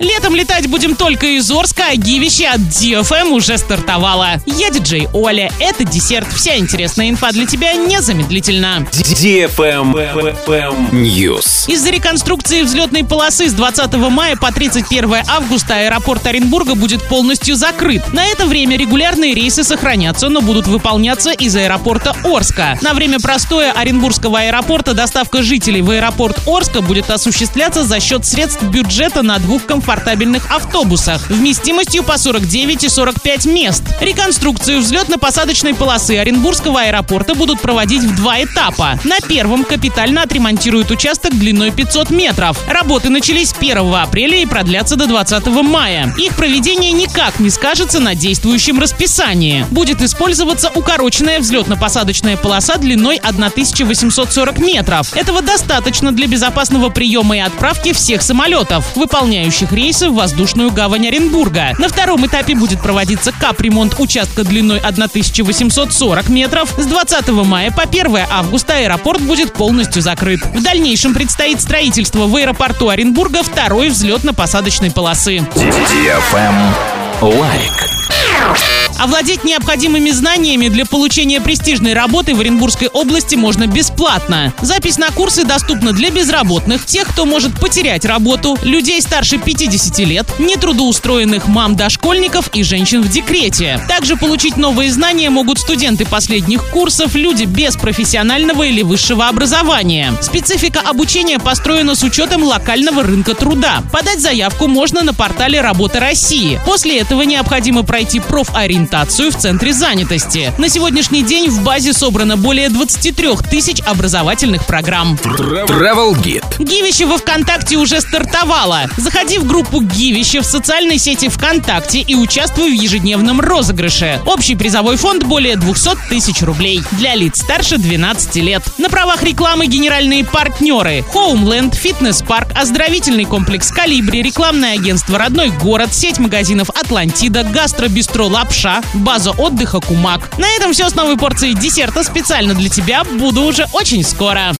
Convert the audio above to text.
Летом летать будем только из Орска, а гивище от DFM уже стартовало. Я диджей Оля, это десерт. Вся интересная инфа для тебя незамедлительно. DFM News. Из-за реконструкции взлетной полосы с 20 мая по 31 августа аэропорт Оренбурга будет полностью закрыт. На это время регулярные рейсы сохранятся, но будут выполняться из аэропорта Орска. На время простоя Оренбургского аэропорта доставка жителей в аэропорт Орска будет осуществляться за счет средств бюджета на двух комфортных комфортабельных автобусах вместимостью по 49 и 45 мест. Реконструкцию взлетно-посадочной полосы Оренбургского аэропорта будут проводить в два этапа. На первом капитально отремонтируют участок длиной 500 метров. Работы начались 1 апреля и продлятся до 20 мая. Их проведение никак не скажется на действующем расписании. Будет использоваться укороченная взлетно-посадочная полоса длиной 1840 метров. Этого достаточно для безопасного приема и отправки всех самолетов, выполняющих рейсы в воздушную гавань Оренбурга. На втором этапе будет проводиться капремонт участка длиной 1840 метров. С 20 мая по 1 августа аэропорт будет полностью закрыт. В дальнейшем предстоит строительство в аэропорту Оренбурга второй взлетно-посадочной полосы. Лайк. Овладеть необходимыми знаниями для получения престижной работы в Оренбургской области можно бесплатно. Запись на курсы доступна для безработных, тех, кто может потерять работу, людей старше 50 лет, нетрудоустроенных мам дошкольников и женщин в декрете. Также получить новые знания могут студенты последних курсов, люди без профессионального или высшего образования. Специфика обучения построена с учетом локального рынка труда. Подать заявку можно на портале «Работа России». После этого необходимо пройти профориентацию ориентацию в центре занятости. На сегодняшний день в базе собрано более 23 тысяч образовательных программ. Travel Guide. Гивище во ВКонтакте уже стартовало. Заходи в группу Гивище в социальной сети ВКонтакте и участвуй в ежедневном розыгрыше. Общий призовой фонд более 200 тысяч рублей. Для лиц старше 12 лет. На правах рекламы генеральные партнеры. Homeland, фитнес-парк, оздоровительный комплекс Калибри, рекламное агентство «Родной город», сеть магазинов «Атлантида», гастробистро «Лапша», база отдыха «Кумак». На этом все с новой порцией десерта специально для тебя. Буду уже очень скоро.